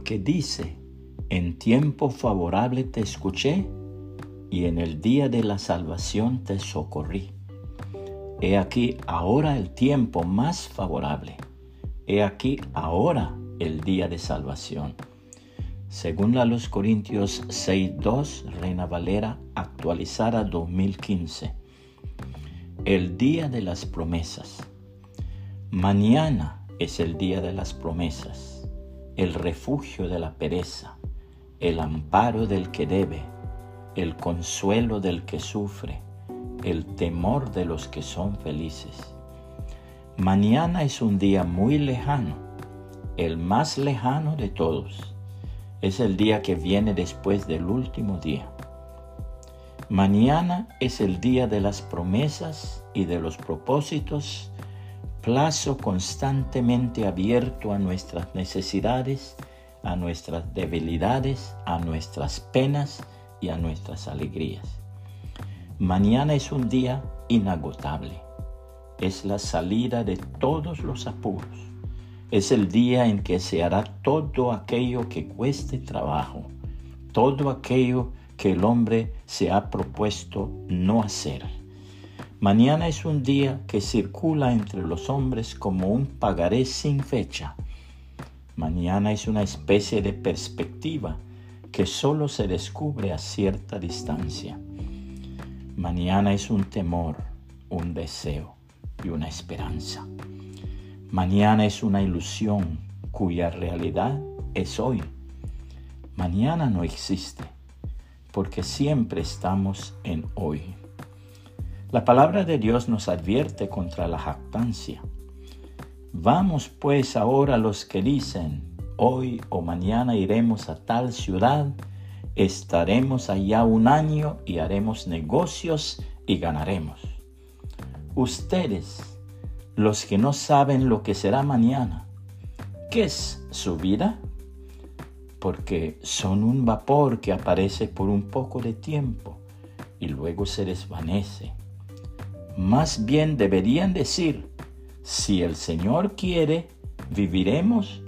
porque dice, en tiempo favorable te escuché y en el día de la salvación te socorrí. He aquí ahora el tiempo más favorable. He aquí ahora el día de salvación. Según la los Corintios 6.2, Reina Valera, actualizada 2015. El día de las promesas. Mañana es el día de las promesas, el refugio de la pereza, el amparo del que debe, el consuelo del que sufre, el temor de los que son felices. Mañana es un día muy lejano, el más lejano de todos. Es el día que viene después del último día. Mañana es el día de las promesas y de los propósitos, plazo constantemente abierto a nuestras necesidades a nuestras debilidades, a nuestras penas y a nuestras alegrías. Mañana es un día inagotable. Es la salida de todos los apuros. Es el día en que se hará todo aquello que cueste trabajo, todo aquello que el hombre se ha propuesto no hacer. Mañana es un día que circula entre los hombres como un pagaré sin fecha Mañana es una especie de perspectiva que solo se descubre a cierta distancia. Mañana es un temor, un deseo y una esperanza. Mañana es una ilusión cuya realidad es hoy. Mañana no existe porque siempre estamos en hoy. La palabra de Dios nos advierte contra la jactancia Vamos pues ahora los que dicen, hoy o mañana iremos a tal ciudad, estaremos allá un año y haremos negocios y ganaremos. Ustedes, los que no saben lo que será mañana, ¿qué es su vida? Porque son un vapor que aparece por un poco de tiempo y luego se desvanece. Más bien deberían decir, si el Señor quiere, viviremos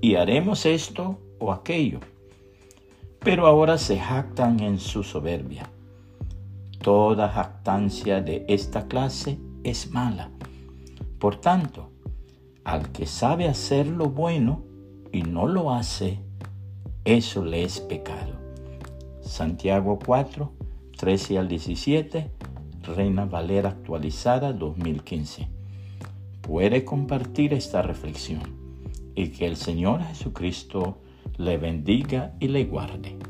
y haremos esto o aquello. Pero ahora se jactan en su soberbia. Toda jactancia de esta clase es mala. Por tanto, al que sabe hacer lo bueno y no lo hace, eso le es pecado. Santiago 4, 13 al 17, Reina Valera actualizada 2015 puede compartir esta reflexión y que el Señor Jesucristo le bendiga y le guarde.